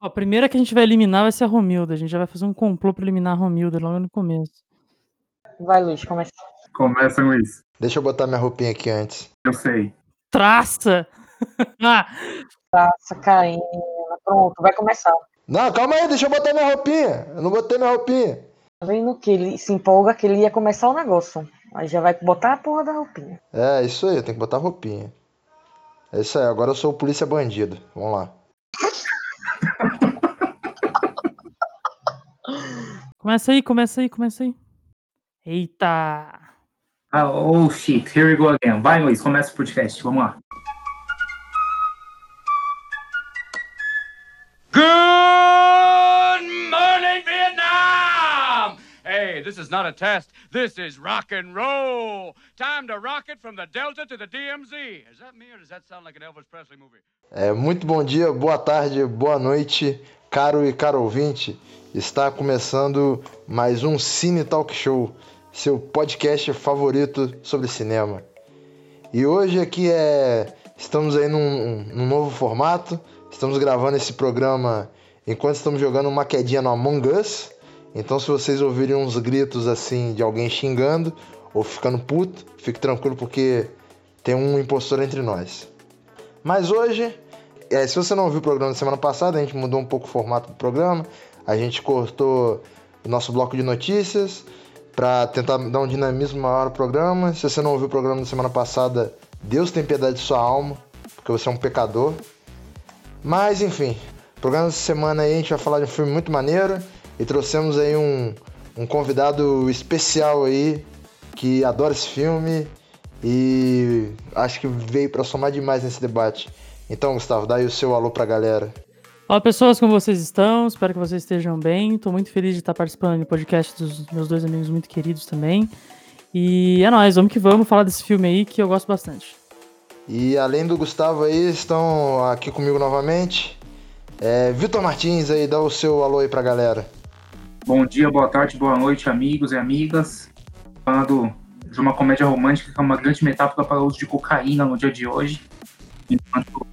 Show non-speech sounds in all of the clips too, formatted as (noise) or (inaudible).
Ó, a primeira que a gente vai eliminar vai ser a Romilda. A gente já vai fazer um complô pra eliminar a Romilda logo no começo. Vai, Luiz, começa. Começa, Luiz. Deixa eu botar minha roupinha aqui antes. Eu sei. Traça! (laughs) ah, Traça, Karina. Pronto, vai começar. Não, calma aí, deixa eu botar minha roupinha. Eu não botei minha roupinha. Tá vendo que ele se empolga que ele ia começar o negócio. Aí já vai botar a porra da roupinha. É, isso aí, eu tenho que botar roupinha. É isso aí, agora eu sou o polícia bandido. Vamos lá. Começa aí, começa aí, começa aí. Eita! Ah, oh shit, here we go again. Vai, Luiz, começa o podcast. Vamos lá. This is not a test. This is rock and roll. Time to rock it from the Delta to the DMZ. Is that me or does that sound like an Elvis Presley movie? É, muito bom dia, boa tarde, boa noite, caro e caro ouvinte. Está começando mais um Cine Talk Show, seu podcast favorito sobre cinema. E hoje aqui é. Estamos aí num, num novo formato. Estamos gravando esse programa enquanto estamos jogando uma quedinha no Among Us. Então, se vocês ouvirem uns gritos assim de alguém xingando ou ficando puto, fique tranquilo porque tem um impostor entre nós. Mas hoje, é, se você não ouviu o programa da semana passada, a gente mudou um pouco o formato do programa. A gente cortou o nosso bloco de notícias para tentar dar um dinamismo maior ao programa. Se você não ouviu o programa da semana passada, Deus tem piedade de sua alma, porque você é um pecador. Mas enfim, programa dessa semana aí a gente vai falar de um filme muito maneiro e trouxemos aí um, um convidado especial aí que adora esse filme e acho que veio para somar demais nesse debate. Então, Gustavo, dá aí o seu alô pra galera. Olá pessoas, como vocês estão? Espero que vocês estejam bem. Estou muito feliz de estar participando do podcast dos meus dois amigos muito queridos também. E é nóis, vamos que vamos falar desse filme aí que eu gosto bastante. E além do Gustavo aí, estão aqui comigo novamente. É, Vitor Martins aí, dá o seu alô aí pra galera. Bom dia, boa tarde, boa noite, amigos e amigas. Falando de uma comédia romântica que é uma grande metáfora para o uso de cocaína no dia de hoje. Enquanto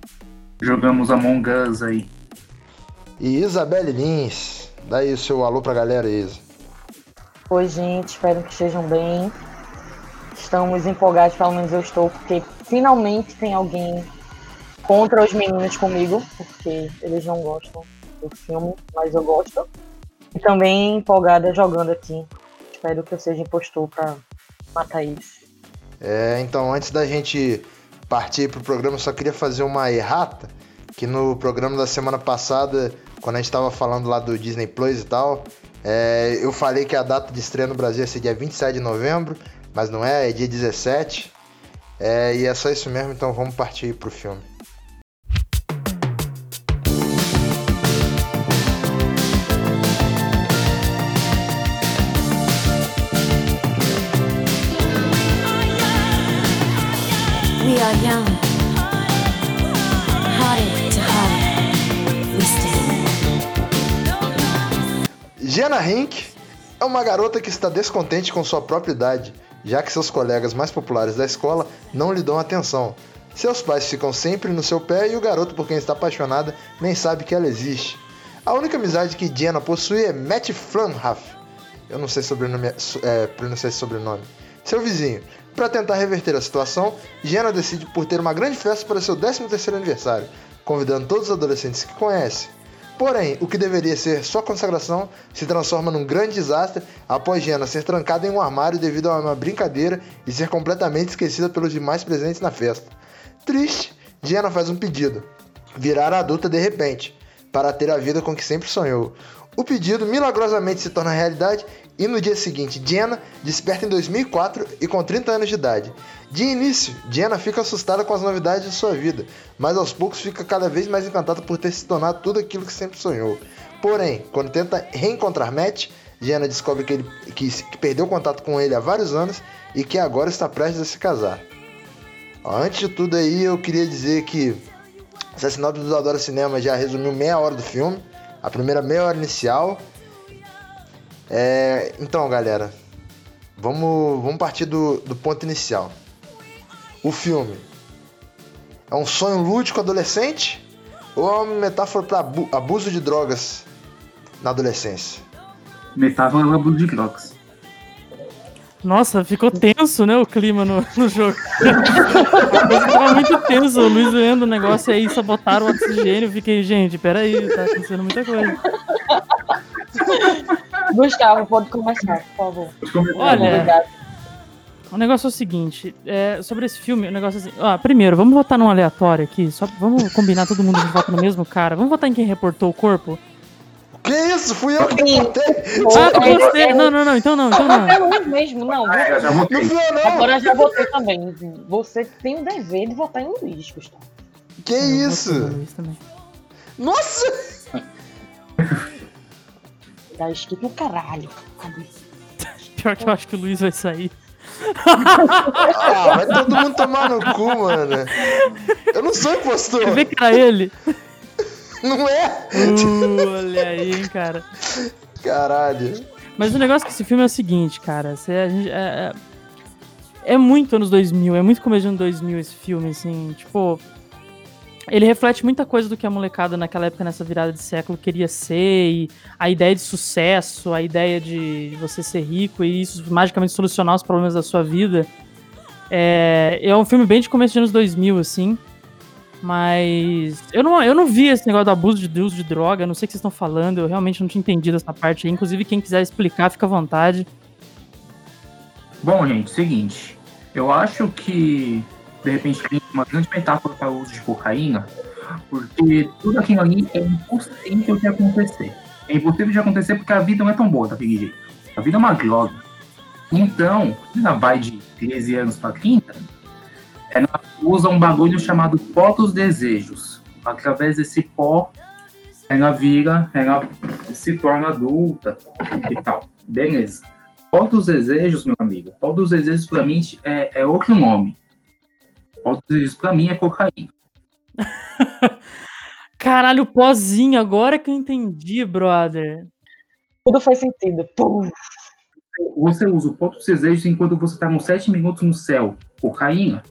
jogamos Among Us aí. E Isabelle Lins, dá aí o seu alô pra galera, Isa. Oi, gente, espero que estejam bem. Estamos empolgados, pelo menos eu estou, porque finalmente tem alguém contra os meninos comigo, porque eles não gostam do filme, mas eu gosto. E também empolgada jogando aqui. Espero que eu seja impostor pra matar eles. É, então antes da gente partir pro programa, só queria fazer uma errata, que no programa da semana passada, quando a gente tava falando lá do Disney Plus e tal, é, eu falei que a data de estreia no Brasil ia ser dia 27 de novembro, mas não é, é dia 17. É, e é só isso mesmo, então vamos partir pro filme. Jenna Rink é uma garota que está descontente com sua própria idade, já que seus colegas mais populares da escola não lhe dão atenção. Seus pais ficam sempre no seu pé e o garoto por quem está apaixonada nem sabe que ela existe. A única amizade que Jenna possui é Matt Flanhaff. Eu não sei sobrenome, é, pronunciar esse sobrenome. Seu vizinho. Para tentar reverter a situação, Jenna decide por ter uma grande festa para seu 13º aniversário, convidando todos os adolescentes que conhece. Porém, o que deveria ser sua consagração se transforma num grande desastre após Jenna ser trancada em um armário devido a uma brincadeira e ser completamente esquecida pelos demais presentes na festa. Triste, Jenna faz um pedido: virar adulta de repente, para ter a vida com que sempre sonhou. O pedido milagrosamente se torna realidade e no dia seguinte, Jenna desperta em 2004 e com 30 anos de idade. De início, Jenna fica assustada com as novidades de sua vida, mas aos poucos fica cada vez mais encantada por ter se tornado tudo aquilo que sempre sonhou. Porém, quando tenta reencontrar Matt, Jenna descobre que, ele, que, que perdeu contato com ele há vários anos e que agora está prestes a se casar. Ó, Antes de tudo aí, eu queria dizer que sinopse do Adora Cinema já resumiu meia hora do filme, a primeira meia hora inicial. É, então, galera, vamos, vamos partir do, do ponto inicial. O filme é um sonho lúdico adolescente ou é uma metáfora para abuso de drogas na adolescência? Metáfora do abuso de drogas. Nossa, ficou tenso, né, o clima no, no jogo. Tava muito tenso, o Luiz lendo o negócio aí, sabotaram o oxigênio. Fiquei, gente, peraí, tá acontecendo muita coisa. Gustavo, pode começar, por favor. Olha, Obrigado. o negócio é o seguinte, é, sobre esse filme, o negócio é assim, ó, primeiro, vamos votar num aleatório aqui, só vamos combinar todo mundo que vota no mesmo cara. Vamos votar em quem reportou o corpo? Que isso? Fui eu que Sim. botei. Ah, você! Não, não, não, então não, então não. É Luiz mesmo, não. Ah, eu já Não votei. fui eu, não. Agora já votei também. Você tem o dever de votar em Luiz, Gustavo. Que Eu votei no isso? Luiz também. Nossa! (laughs) Tá escrito no caralho. Pior que eu acho que o Luiz vai sair. Ah, vai todo mundo tomar no cu, mano. Eu não sou impostor. Que era ele? Não é? Uh, olha aí, hein, cara. Caralho. Mas o negócio com esse filme é o seguinte, cara. Você, a gente, é, é, é muito anos 2000, é muito começo de ano 2000 esse filme, assim. Tipo, ele reflete muita coisa do que a molecada naquela época, nessa virada de século, queria ser. E a ideia de sucesso, a ideia de você ser rico e isso magicamente solucionar os problemas da sua vida. É, é um filme bem de começo de anos 2000, assim. Mas eu não, eu não vi esse negócio do abuso de uso de droga, não sei o que vocês estão falando, eu realmente não tinha entendido essa parte aí. Inclusive, quem quiser explicar, fica à vontade. Bom, gente, seguinte. Eu acho que, de repente, tem uma grande metáfora para o uso de cocaína, porque tudo aquilo ali é impossível de acontecer. É impossível de acontecer porque a vida não é tão boa daquele jeito. A vida é uma droga. Então, ela vai de 13 anos para 30, ela usa um bagulho chamado pó dos desejos. Através desse pó, ela vira, ela se torna adulta e tal. Beleza. Pó dos desejos, meu amigo. Pó dos desejos, pra mim, é, é outro nome. Desejos, pra mim, é cocaína. (laughs) Caralho, o pozinho, agora que eu entendi, brother. Tudo faz sentido. Pum. Você usa o pó dos desejos enquanto você tá nos 7 minutos no céu. Cocaína.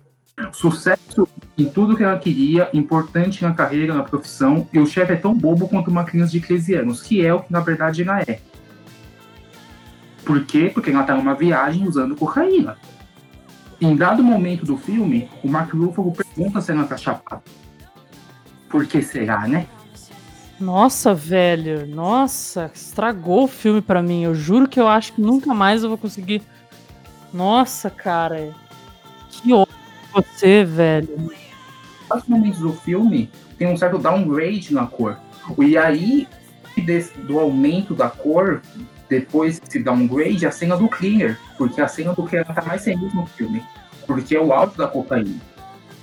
Sucesso em tudo que ela queria, importante na carreira, na profissão, e o chefe é tão bobo quanto uma criança de 13 anos, que é o que na verdade ela é. Por quê? Porque ela tá numa viagem usando cocaína. Em dado momento do filme, o Mark Ruffalo pergunta se ela tá chapada. Por que será, né? Nossa, velho. Nossa, estragou o filme pra mim. Eu juro que eu acho que nunca mais eu vou conseguir. Nossa, cara. Que ódio de você, velho. vários momentos do filme tem um certo downgrade na cor. E aí, desse- do aumento da cor, depois desse downgrade, a cena do clear. Porque a cena do clear tá mais sem no filme. Porque é o alto da cocaína.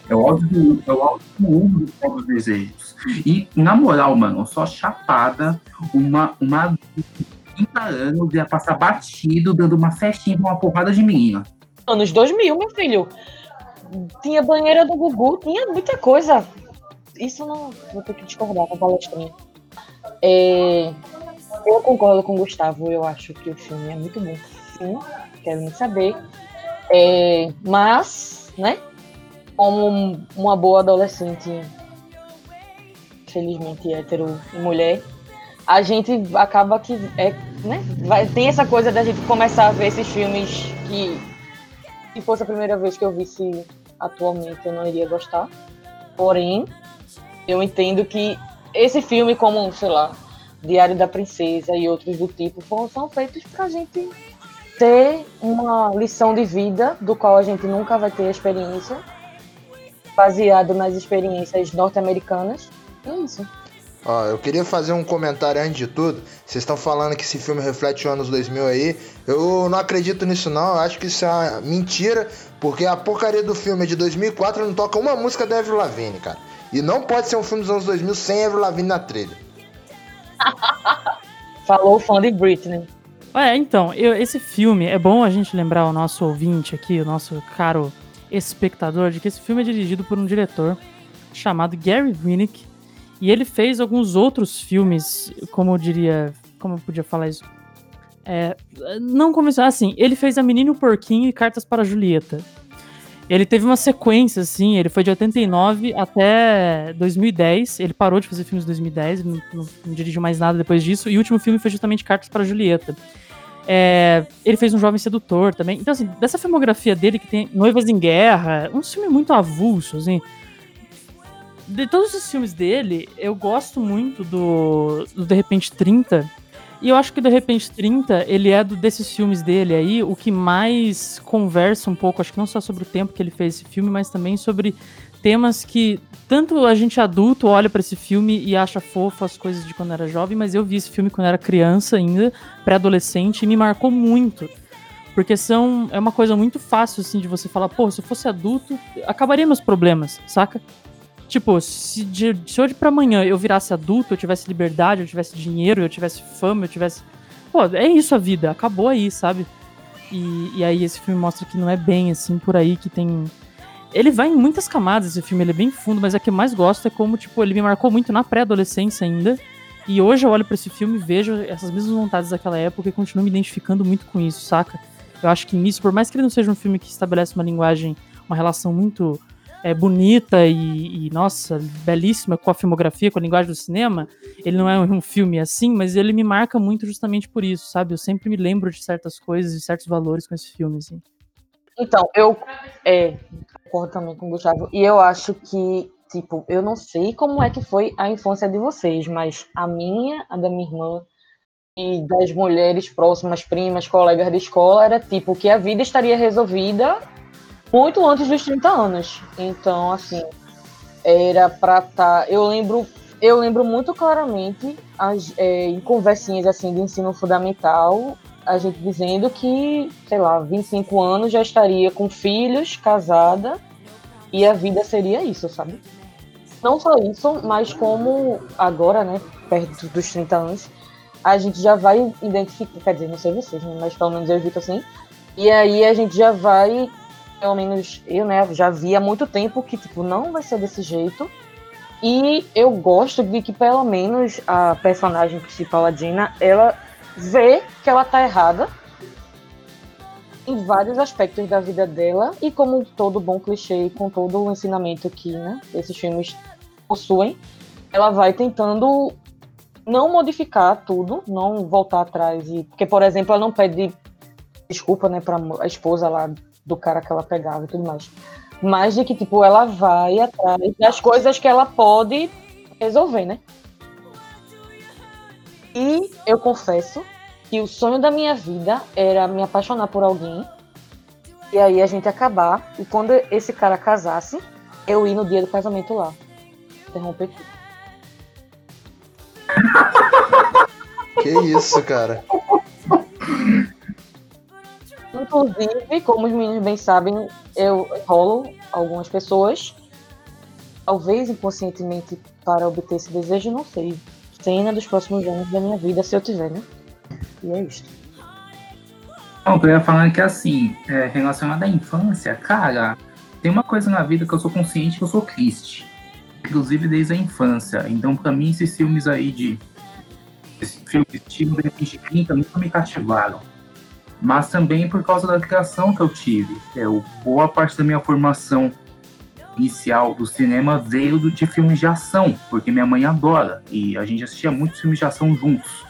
É o alto do, é o alto do humo dos desejos. E, na moral, mano, só chapada, uma, uma adulta de 30 anos ia passar batido, dando uma festinha pra uma porrada de menina. Anos 2000, meu filho. Tinha banheira do Gugu, tinha muita coisa. Isso não. Vou ter que discordar com a palestrinha. É, eu concordo com o Gustavo, eu acho que o filme é muito bom. Sim, quero nem saber. É, mas, né? Como um- uma boa adolescente, felizmente hétero e mulher, a gente acaba que é, né? Vai, tem essa coisa da gente começar a ver esses filmes que se fosse a primeira vez que eu visse atualmente, eu não iria gostar. Porém, eu entendo que esse filme, como, sei lá, Diário da Princesa e outros do tipo, são feitos pra gente ter uma lição de vida do qual a gente nunca vai ter experiência, baseado nas experiências norte-americanas. É isso. Ó, eu queria fazer um comentário antes de tudo. Vocês estão falando que esse filme reflete os anos 2000 aí. Eu não acredito nisso não. Eu acho que isso é uma mentira, porque a porcaria do filme é de 2004 não toca uma música da Avril Lavigne, cara. E não pode ser um filme dos anos 2000 sem Avril Lavigne na trilha. (laughs) Falou o fã de Britney. É, então, eu- esse filme, é bom a gente lembrar o nosso ouvinte aqui, o nosso caro espectador, de que esse filme é dirigido por um diretor chamado Gary Winnick. E ele fez alguns outros filmes, como eu diria. Como eu podia falar isso? É, não começou assim. Ele fez A Menina e o Porquinho e Cartas para Julieta. Ele teve uma sequência, assim, ele foi de 89 até 2010. Ele parou de fazer filmes em 2010, não, não, não dirigiu mais nada depois disso. E o último filme foi justamente Cartas para Julieta. É, ele fez um Jovem Sedutor também. Então, assim, dessa filmografia dele, que tem Noivas em Guerra, um filme muito avulso, assim. De todos os filmes dele, eu gosto muito do, do De Repente 30. E eu acho que De Repente 30, ele é do, desses filmes dele aí, o que mais conversa um pouco, acho que não só sobre o tempo que ele fez esse filme, mas também sobre temas que tanto a gente adulto olha para esse filme e acha fofo as coisas de quando era jovem, mas eu vi esse filme quando era criança ainda, pré-adolescente, e me marcou muito. Porque são é uma coisa muito fácil assim de você falar, pô, se eu fosse adulto, acabaria meus problemas, saca? Tipo, se de, se hoje pra amanhã eu virasse adulto, eu tivesse liberdade, eu tivesse dinheiro, eu tivesse fama, eu tivesse. Pô, é isso a vida, acabou aí, sabe? E, e aí esse filme mostra que não é bem assim por aí, que tem. Ele vai em muitas camadas, esse filme, ele é bem fundo, mas a que eu mais gosto é como, tipo, ele me marcou muito na pré-adolescência ainda. E hoje eu olho para esse filme e vejo essas mesmas vontades daquela época e continuo me identificando muito com isso, saca? Eu acho que nisso, por mais que ele não seja um filme que estabelece uma linguagem, uma relação muito é, bonita e, e, nossa, belíssima com a filmografia, com a linguagem do cinema, ele não é um filme assim, mas ele me marca muito justamente por isso, sabe? Eu sempre me lembro de certas coisas e certos valores com esse filme, assim. Então, eu é, concordo também com o Gustavo, e eu acho que, tipo, eu não sei como é que foi a infância de vocês, mas a minha, a da minha irmã, e das mulheres próximas, primas, colegas de escola, era tipo que a vida estaria resolvida muito antes dos 30 anos. Então, assim, era pra estar. Tá... Eu lembro. Eu lembro muito claramente as, é, em conversinhas assim de ensino fundamental, a gente dizendo que, sei lá, 25 anos já estaria com filhos, casada, e a vida seria isso, sabe? Não só isso, mas como agora, né, perto dos 30 anos, a gente já vai identificar, quer dizer, não sei vocês, né, mas pelo menos eu evito assim, e aí a gente já vai pelo menos eu, né, já vi há muito tempo que, tipo, não vai ser desse jeito. E eu gosto de que, pelo menos, a personagem principal, a Dina, ela vê que ela tá errada em vários aspectos da vida dela. E como todo bom clichê, com todo o ensinamento que, né, esses filmes possuem, ela vai tentando não modificar tudo, não voltar atrás. E, porque, por exemplo, ela não pede desculpa, né, pra a esposa lá do cara que ela pegava e tudo mais. Mas de que, tipo, ela vai atrás das coisas que ela pode resolver, né? E eu confesso que o sonho da minha vida era me apaixonar por alguém e aí a gente acabar. E quando esse cara casasse, eu ir no dia do casamento lá. Interromper tudo. Que isso, cara? (laughs) Inclusive, como os meninos bem sabem, eu rolo algumas pessoas, talvez inconscientemente para obter esse desejo, não sei. Cena dos próximos anos da minha vida, se eu tiver, né? E é isso. Não, eu ia falando que assim, é, relacionado à infância, cara, tem uma coisa na vida que eu sou consciente que eu sou triste. Inclusive desde a infância. Então, pra mim, esses filmes aí de. Esse filme estilo de repente 30 nunca me cativaram mas também por causa da criação que eu tive. É, o, boa parte da minha formação inicial do cinema veio do, de filmes de ação, porque minha mãe adora, e a gente assistia muitos filmes de ação juntos.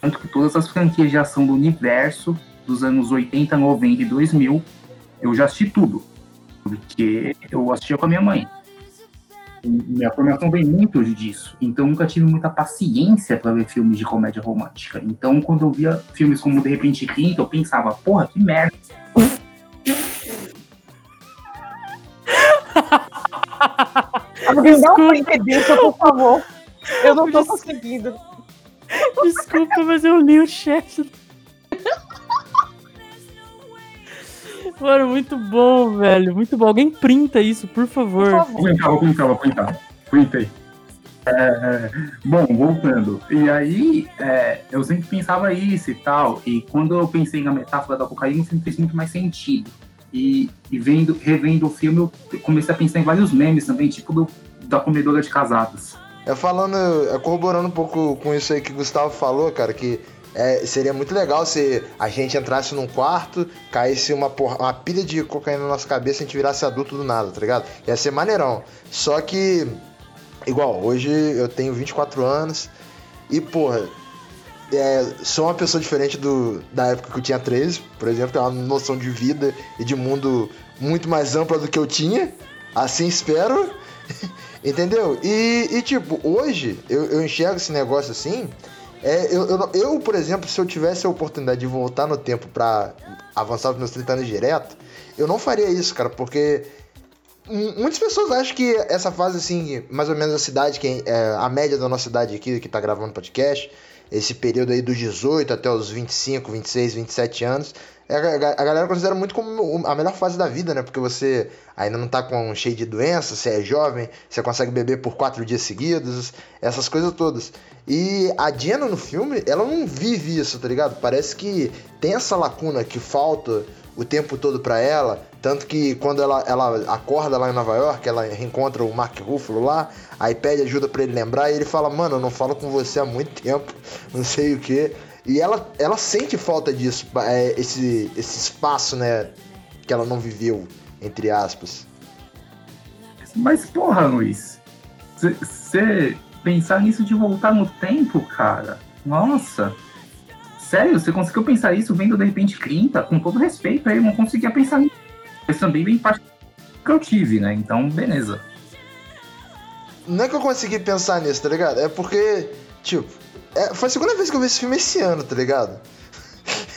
Tanto que todas as franquias de ação do universo, dos anos 80, 90 e 2000, eu já assisti tudo, porque eu assistia com a minha mãe minha formação vem muito disso. Então nunca tive muita paciência para ver filmes de comédia romântica. Então quando eu via filmes como De repente 30, eu pensava, porra, que merda. (laughs) Alguém dá um por favor. Eu não tô conseguindo. Desculpa, mas eu li o chat (laughs) Mano, muito bom, velho. Muito bom. Alguém printa isso, por favor. Vou printar, vou printar, vou printar. Printei. É, é, bom, voltando. E aí, é, eu sempre pensava isso e tal. E quando eu pensei na metáfora da cocaína, sempre fez muito mais sentido. E, e vendo, revendo o filme, eu comecei a pensar em vários memes também, tipo do, da comedora de casados. É falando, é corroborando um pouco com isso aí que o Gustavo falou, cara, que É, seria muito legal se a gente entrasse num quarto, caísse uma, porra, uma pilha de cocaína na nossa cabeça e a gente virasse adulto do nada, tá ligado? Ia ser maneirão. Só que, igual, hoje eu tenho 24 anos e, porra, é, sou uma pessoa diferente do, da época que eu tinha 13, por exemplo, tem uma noção de vida e de mundo muito mais ampla do que eu tinha. Assim espero. (laughs) Entendeu? E, e, tipo, hoje eu, eu enxergo esse negócio assim. É, eu, eu, eu, por exemplo, se eu tivesse a oportunidade de voltar no tempo pra avançar os meus 30 anos direto, eu não faria isso, cara, porque muitas pessoas acham que essa fase, assim, mais ou menos a cidade, que é a média da nossa cidade aqui, que tá gravando podcast, esse período aí dos 18 até os 25, 26, 27 anos, é, a galera considera muito como a melhor fase da vida, né? Porque você ainda não tá com cheio de doença, você é jovem, você consegue beber por quatro dias seguidos, essas coisas todas. E a Jenna no filme, ela não vive isso, tá ligado? Parece que tem essa lacuna que falta o tempo todo para ela. Tanto que quando ela, ela acorda lá em Nova York, ela reencontra o Mark Ruffalo lá, aí pede ajuda para ele lembrar, e ele fala, mano, eu não falo com você há muito tempo, (laughs) não sei o que. E ela, ela sente falta disso, é, esse, esse espaço, né, que ela não viveu, entre aspas. Mas, porra, Luiz, você pensar nisso de voltar no tempo, cara, nossa. Sério, você conseguiu pensar isso vendo de repente 30? Com todo respeito, aí eu não conseguia pensar nisso. Mas também vem parte que eu tive, né? Então, beleza. Não é que eu consegui pensar nisso, tá ligado? É porque, tipo, é, foi a segunda vez que eu vi esse filme esse ano, tá ligado?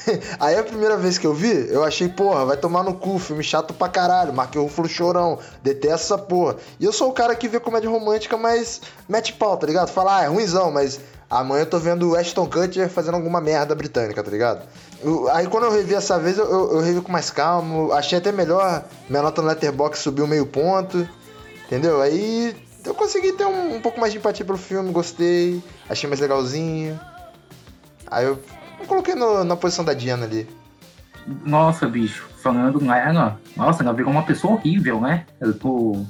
(laughs) Aí a primeira vez que eu vi, eu achei, porra, vai tomar no cu, filme chato pra caralho, Mark Ruffalo chorão, detesto essa porra. E eu sou o cara que vê comédia romântica, mas mete pau, tá ligado? Fala, ah, é ruimzão, mas amanhã eu tô vendo o Ashton Kutcher fazendo alguma merda britânica, tá ligado? Eu, aí quando eu revi essa vez, eu, eu, eu, revi com mais calma, achei até melhor, minha nota no Letterboxd subiu meio ponto, entendeu? Aí eu consegui ter um, um, pouco mais de empatia pelo filme, gostei, achei mais legalzinho. Aí eu, eu coloquei no, na posição da Diana ali. Nossa, bicho, falando nela, nossa, ela virou uma pessoa horrível, né? Eu tô.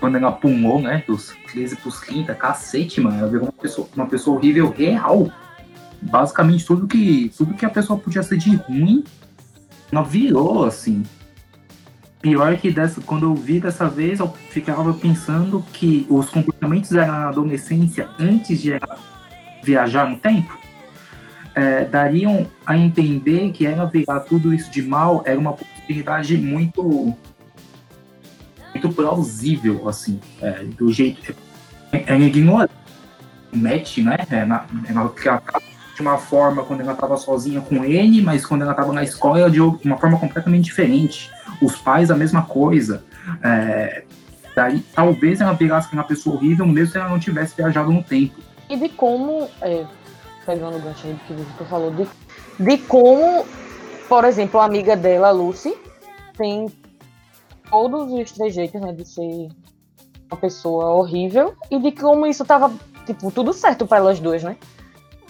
Quando ela pulou, né? Dos 13 pros 30, cacete, mano. Ela virou uma pessoa, uma pessoa horrível real. Basicamente tudo que, tudo que a pessoa podia ser de ruim, ela virou, assim. Pior que dessa, quando eu vi dessa vez, eu ficava pensando que os comportamentos da adolescência antes de viajar no tempo é, dariam a entender que ela virar tudo isso de mal era uma possibilidade muito muito plausível, assim, é, do jeito. Ela ignora Matt, né? Ela, ela, ela de uma forma quando ela estava sozinha com ele, mas quando ela estava na escola de uma forma completamente diferente os pais a mesma coisa. É, daí, talvez ela pegasse uma pessoa horrível, mesmo se ela não tivesse viajado no tempo. E de como, é, pegando o gancho aí que você falou, de, de como, por exemplo, a amiga dela, Lucy, tem todos os trejeitos né, de ser uma pessoa horrível e de como isso tava, tipo, tudo certo para elas duas, né?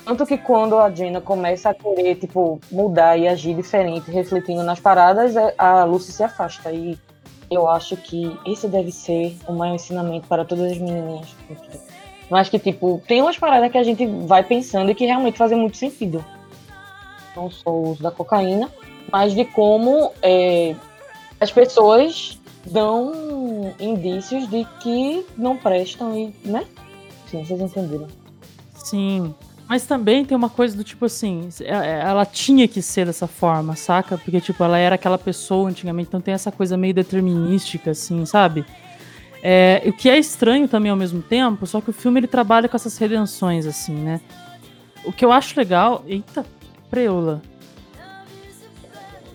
Tanto que quando a Jenna começa a querer, tipo, mudar e agir diferente, refletindo nas paradas, é, a Lucy se afasta. E eu acho que esse deve ser o maior ensinamento para todas as menininhas. Mas que, tipo, tem umas paradas que a gente vai pensando e que realmente fazem muito sentido. Não só o uso da cocaína, mas de como é, as pessoas dão indícios de que não prestam e, né? Sim, vocês entenderam. Sim, mas também tem uma coisa do tipo assim, é, é, ela tinha que ser dessa forma, saca? Porque, tipo, ela era aquela pessoa antigamente, então tem essa coisa meio determinística, assim, sabe? É, o que é estranho também ao mesmo tempo, só que o filme ele trabalha com essas redenções, assim, né? O que eu acho legal. Eita, preula.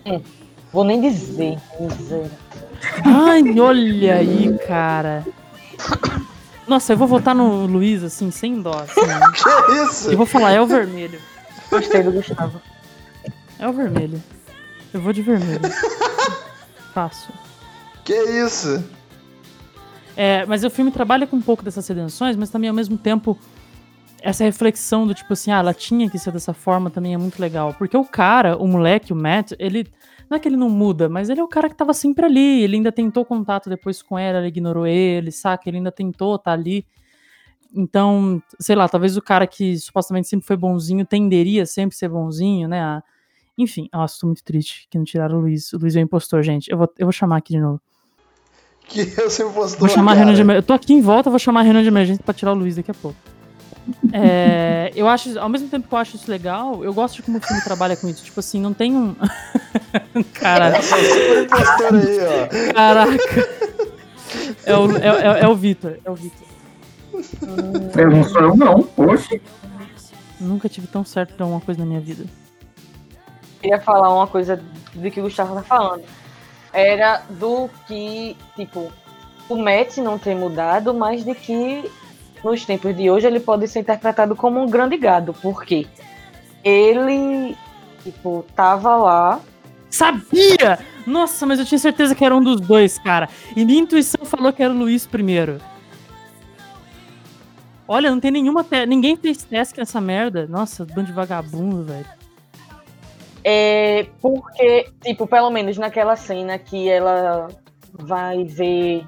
Hum, vou nem dizer, dizer. Ai, olha aí, cara. Nossa, eu vou votar no Luiz, assim, sem dó. Assim, né? (laughs) que isso? Eu vou falar, é o vermelho. Gostei do Gustavo. É o vermelho. Eu vou de vermelho. (laughs) Fácil. Que isso? É, mas o filme trabalha com um pouco dessas redenções, mas também ao mesmo tempo essa reflexão do tipo assim, ah, ela tinha que ser dessa forma também é muito legal. Porque o cara, o moleque, o Matt, ele não é que ele não muda, mas ele é o cara que tava sempre ali. Ele ainda tentou contato depois com ela, ela ignorou ele, saca? Ele ainda tentou tá ali. Então, sei lá, talvez o cara que supostamente sempre foi bonzinho tenderia sempre ser bonzinho, né? a- Enfim, nossa, tô muito triste que não tiraram o Luiz. O Luiz é um impostor, gente. Eu vou, eu vou chamar aqui de novo. Que eu sempre. Vou chamar a reunião de emergência. Eu tô aqui em volta, vou chamar a reunião de emergência pra tirar o Luiz daqui a pouco. (laughs) É, eu acho, ao mesmo tempo que eu acho isso legal, eu gosto de como o filme trabalha com isso. Tipo assim, não tem um. (laughs) Aí, ó. caraca. É o, é, é- é o Vitor, é o Vitor. Eu não sou eu, não. Oxe. Nunca tive tão certo pra uma coisa na minha vida. queria falar uma coisa do que o Gustavo tá falando. Era do que, tipo, o Matt não ter mudado, mas de que nos tempos de hoje ele pode ser interpretado como um grande gado. Por quê? Ele, tipo, tava lá. Sabia! Nossa, mas eu tinha certeza que era um dos dois, cara. E minha intuição falou que era o Luiz primeiro. Olha, não tem nenhuma. Te... Ninguém fez teste nessa merda. Nossa, bando de vagabundo, velho. É, porque, tipo, pelo menos naquela cena que ela vai ver.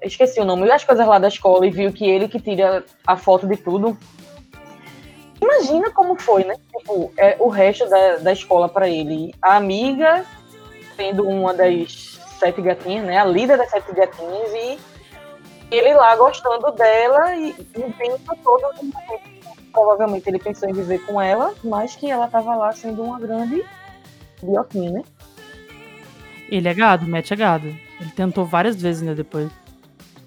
é, esqueci o nome, as coisas lá da escola e viu que ele que tira a foto de tudo. Imagina como foi, né? Tipo, é, o resto da, da escola pra ele. A amiga sendo uma das sete gatinhas, né? A líder das sete gatinhas e ele lá gostando dela e o tempo todo provavelmente ele pensou em viver com ela, mas que ela tava lá sendo uma grande idiotinha, né? Ele é gado, Matt é gado. Ele tentou várias vezes ainda depois.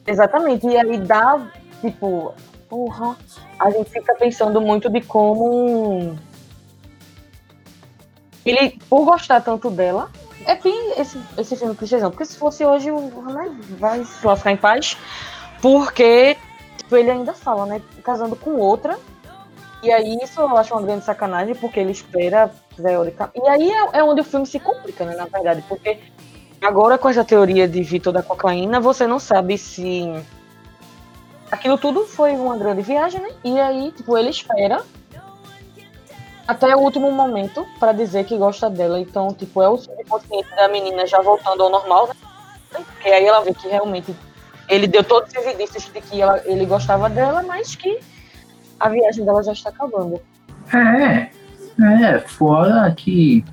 Exatamente. E aí dá, tipo, porra, a gente fica pensando muito de como ele, por gostar tanto dela, é bem esse, esse filme clichêzão, porque se fosse hoje, o né, vai se lascar em paz, porque tipo, ele ainda fala, né, casando com outra, e aí isso eu acho uma grande sacanagem, porque ele espera teórica. E aí é, é onde o filme se complica, né, na verdade, porque agora com essa teoria de Vitor da cocaína, você não sabe se aquilo tudo foi uma grande viagem, né? E aí, tipo, ele espera até o último momento pra dizer que gosta dela. Então, tipo, é o subconsciente da menina já voltando ao normal, né? Porque aí ela vê que realmente ele deu todos os indícios de que ela- ele gostava dela, mas que a viagem dela já está acabando. É, é, fora que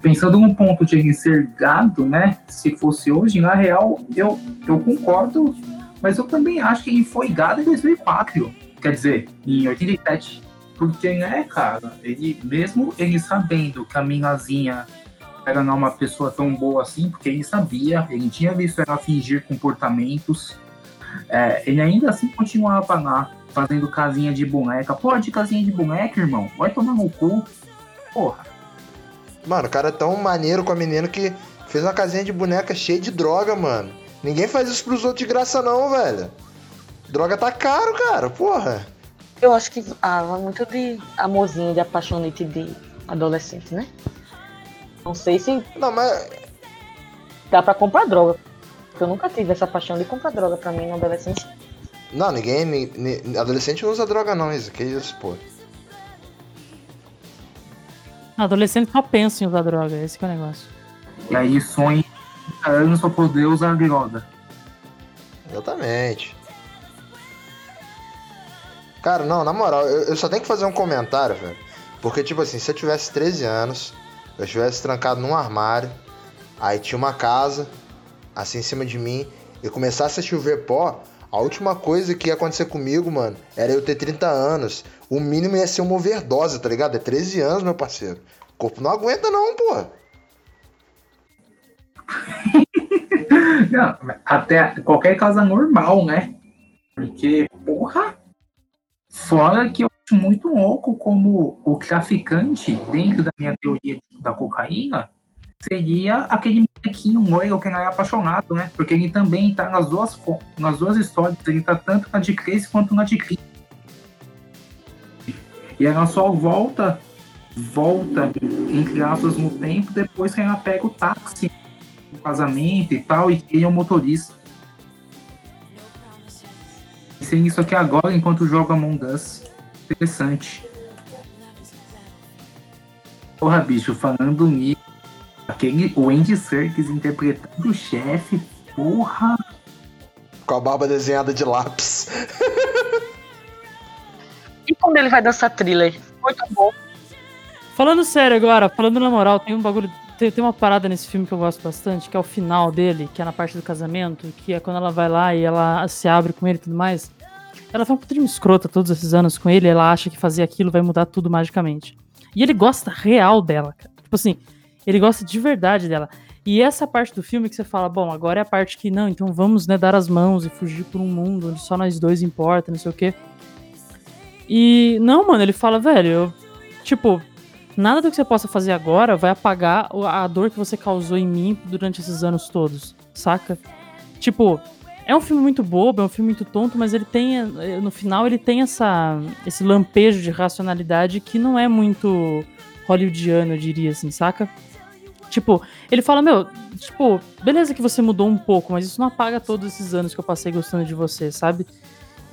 pensando no ponto de ser gado, né? Se fosse hoje, na real, eu, eu concordo, mas eu também acho que ele foi gado em 2004, quer dizer, em 87. Porque, né, cara, ele, mesmo ele sabendo que a minazinha era não uma pessoa tão boa assim, porque ele sabia, ele tinha visto ela fingir comportamentos, é, ele ainda assim continuava lá, fazendo casinha de boneca. Pô, de casinha de boneca, irmão, vai tomar no cu. Porra. Mano, o cara é tão maneiro com a menina que fez uma casinha de boneca cheia de droga, mano. Ninguém faz isso pros outros de graça, não, velho. Droga tá caro, cara, porra. Eu acho que ah, vai muito de amorzinho, de apaixonite de adolescente, né? Não sei se Não, mas. dá pra comprar droga. Porque eu nunca tive essa paixão de comprar droga pra mim na adolescência. Não, ninguém. ni- ni- adolescente não usa droga, não, isso. Que isso, pô. Adolescente só pensa em usar droga, esse que é o negócio. E aí sonha em 30 anos pra poder usar droga. Exatamente. Cara, não, na moral, eu, eu só tenho que fazer um comentário, velho. Porque, tipo assim, se eu tivesse 13 anos, eu estivesse trancado num armário, aí tinha uma casa, assim, em cima de mim, e começasse a chover pó, a última coisa que ia acontecer comigo, mano, era eu ter 30 anos. O mínimo ia ser uma overdose, tá ligado? É 13 anos, meu parceiro. O corpo não aguenta, não, pô. (laughs) Não, até qualquer casa normal, né? Porque, porra. Fora que eu acho muito louco como o traficante, dentro da minha teoria da cocaína, seria aquele molequinho loiro que não é apaixonado, né? Porque ele também tá nas duas, nas duas histórias, ele tá tanto na de Crazy quanto na de Cris. E ela só volta, volta, entre aspas, no tempo, depois que ela pega o táxi no casamento e tal, e ele é o motorista. Pensei nisso aqui agora enquanto jogo Among Us. Interessante. Porra, bicho, falando nisso, aquele o Andy Serkis interpretando o chefe, porra. Com a barba desenhada de lápis. quando ele vai dançar thriller. Muito bom. Falando sério agora, falando na moral, tem um bagulho. Tem, tem uma parada nesse filme que eu gosto bastante, que é o final dele, que é na parte do casamento, que é quando ela vai lá e ela se abre com ele e tudo mais. Ela foi um puta de uma escrota todos esses anos com ele, ela acha que fazer aquilo vai mudar tudo magicamente. E ele gosta real dela, cara. Tipo assim, ele gosta de verdade dela. E essa parte do filme que você fala, bom, agora é a parte que não, então vamos, né, dar as mãos e fugir por um mundo onde só nós dois importa, não sei o quê. E não, mano, ele fala, velho, eu, tipo, nada do que você possa fazer agora vai apagar a dor que você causou em mim durante esses anos todos, saca? Tipo, é um filme muito bobo, é um filme muito tonto, mas ele tem, eh, no final, ele tem essa, esse lampejo de racionalidade que não é muito hollywoodiano, eu diria assim, saca? Tipo, ele fala, meu, tipo, beleza que você mudou um pouco, mas isso não apaga todos esses anos que eu passei gostando de você, sabe?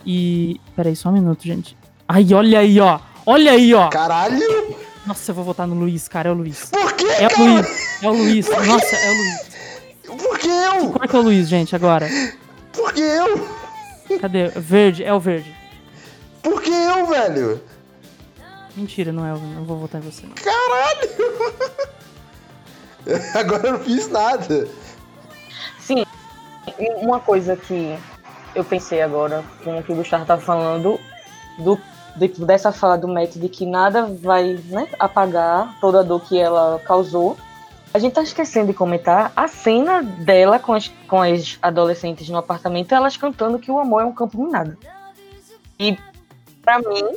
E. Peraí, só um minuto, gente. Ai, olha aí, ó! Olha aí, ó! Caralho! Nossa, eu vou votar no Luiz, cara, é o Luiz. Por que, É o cara? Luiz, é o Luiz. Nossa, é o Luiz. Por que eu? Como é que é o Luiz, gente, agora? Por que eu? Cadê? Verde, é o verde. Por que eu, velho? Mentira, não é o. Não vou votar em você, não. Caralho! (laughs) Agora eu não fiz nada. Sim, uma coisa que eu pensei agora com o que o Gustavo tava falando, do, de- dessa fala do Matt de que nada vai né, apagar toda a dor que ela causou. A gente tá esquecendo de comentar a cena dela com as, com as adolescentes no apartamento, elas cantando que o amor é um campo minado. E, pra mim,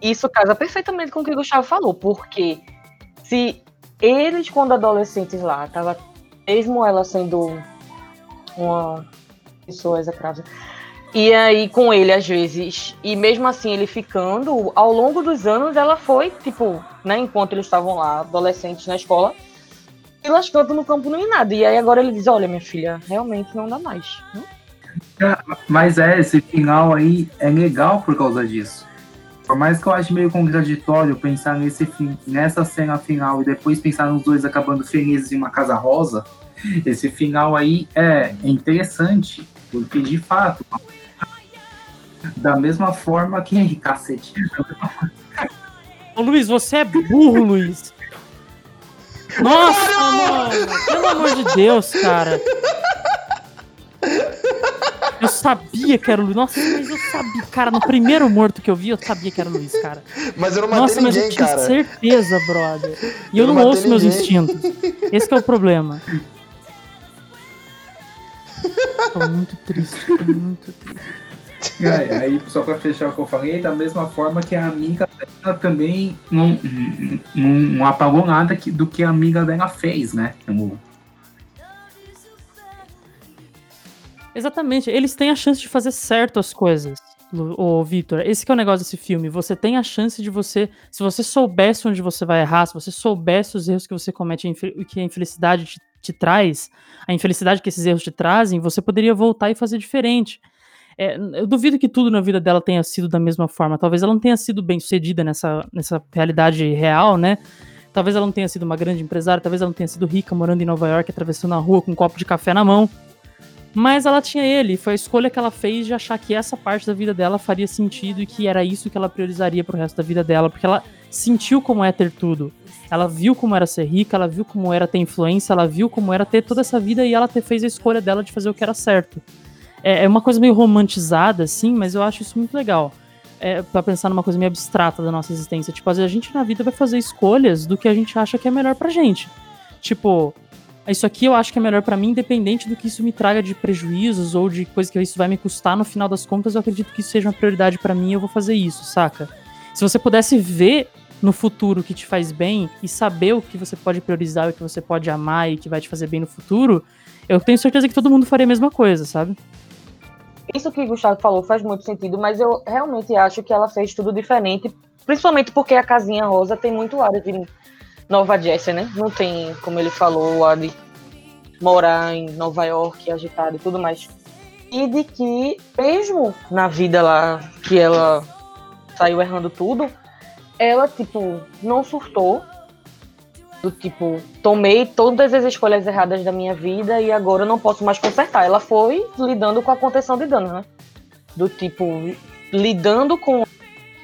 isso casa perfeitamente com o que o Gustavo falou, porque se eles, quando adolescentes lá, tava mesmo ela sendo uma pessoa execrável. E aí, com ele, às vezes, e mesmo assim ele ficando, ao longo dos anos, ela foi, tipo, né, enquanto eles estavam lá, adolescentes na escola, e lascando no campo não em nada. E aí agora ele diz, olha, minha filha, realmente não dá mais. né? Mas é, esse final aí é legal por causa disso. Por mais que eu ache meio contraditório pensar nesse fim, nessa cena final e depois pensar nos dois acabando felizes em uma casa rosa, esse final aí é interessante, porque de fato, da mesma forma que. Cacete. Ô Luiz, você é burro, Luiz. Nossa, mano! Pelo amor de Deus, cara. Eu sabia que era o Luiz. Nossa, mas eu sabia, cara. No primeiro morto que eu vi, eu sabia que era o Luiz, cara. Mas eu não matei Nossa, mas eu ninguém, tinha cara. certeza, brother. E eu, Eu não, não ouço meus ninguém. instintos. Esse que é o problema. Tô muito triste, tô muito triste. É, aí, só pra fechar o que eu falei, da mesma forma que a amiga dela também não, não, não apagou nada que- do que a amiga dela fez, né? Como- Exatamente, eles têm a chance de fazer certo as coisas. Ô, Vitor, esse é o negócio desse filme. Você tem a chance de você. Se você soubesse onde você vai errar, se você soubesse os erros que você comete, o que a infelicidade te, te traz, a infelicidade que esses erros te trazem, você poderia voltar e fazer diferente. É, eu duvido que tudo na vida dela tenha sido da mesma forma. Talvez ela não tenha sido bem sucedida nessa, nessa realidade real, né? Talvez ela não tenha sido uma grande empresária, talvez ela não tenha sido rica, morando em Nova York, atravessando a rua com um copo de café na mão. Mas ela tinha ele, foi a escolha que ela fez de achar que essa parte da vida dela faria sentido e que era isso que ela priorizaria pro resto da vida dela, porque ela sentiu como é ter tudo. Ela viu como era ser rica, ela viu como era ter influência, ela viu como era ter toda essa vida e ela ter, fez a escolha dela de fazer o que era certo. É, é uma coisa meio romantizada, assim, mas eu acho isso muito legal. É, pra pensar numa coisa meio abstrata da nossa existência. Tipo, às vezes a gente na vida vai fazer escolhas do que a gente acha que é melhor pra gente. Tipo, isso aqui eu acho que é melhor pra mim, independente do que isso me traga de prejuízos ou de coisa que isso vai me custar, no final das contas, eu acredito que isso seja uma prioridade pra mim e eu vou fazer isso, saca? Se você pudesse ver no futuro o que te faz bem e saber o que você pode priorizar, o que você pode amar e que vai te fazer bem no futuro, eu tenho certeza que todo mundo faria a mesma coisa, sabe? Isso que o Gustavo falou faz muito sentido, mas eu realmente acho que ela fez tudo diferente, principalmente porque a casinha rosa tem muito ar de Nova Jersey, né? Não tem, como ele falou, ar de morar em Nova York, agitado e tudo mais. E de que, mesmo na vida lá que ela saiu errando tudo, ela, tipo, não surtou. Do tipo, tomei todas as escolhas erradas da minha vida e agora eu não posso mais consertar. Ela foi lidando com a contenção de danos, né? Do tipo, lidando com